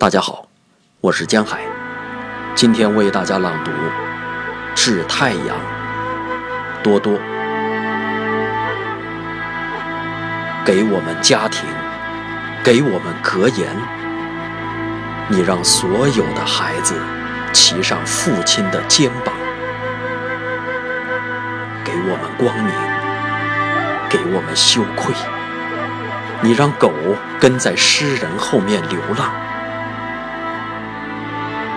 大家好，我是江海，今天为大家朗读《致太阳》，多多。给我们家庭，给我们格言，你让所有的孩子骑上父亲的肩膀，给我们光明，给我们羞愧，你让狗跟在诗人后面流浪。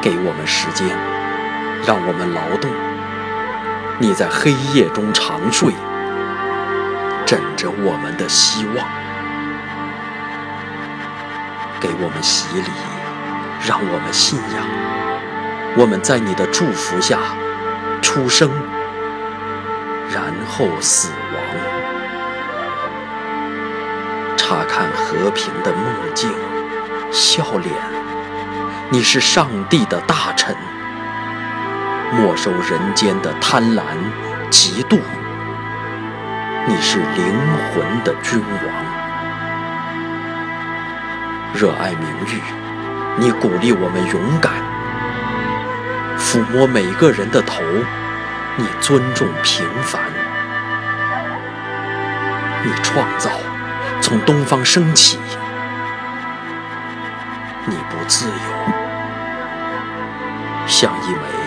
给我们时间，让我们劳动。你在黑夜中长睡，枕着我们的希望。给我们洗礼，让我们信仰。我们在你的祝福下出生，然后死亡。查看和平的梦境，笑脸。你是上帝的大臣，没收人间的贪婪、嫉妒。你是灵魂的君王，热爱名誉，你鼓励我们勇敢，抚摸每个人的头，你尊重平凡。你创造，从东方升起，你不自由。像一枚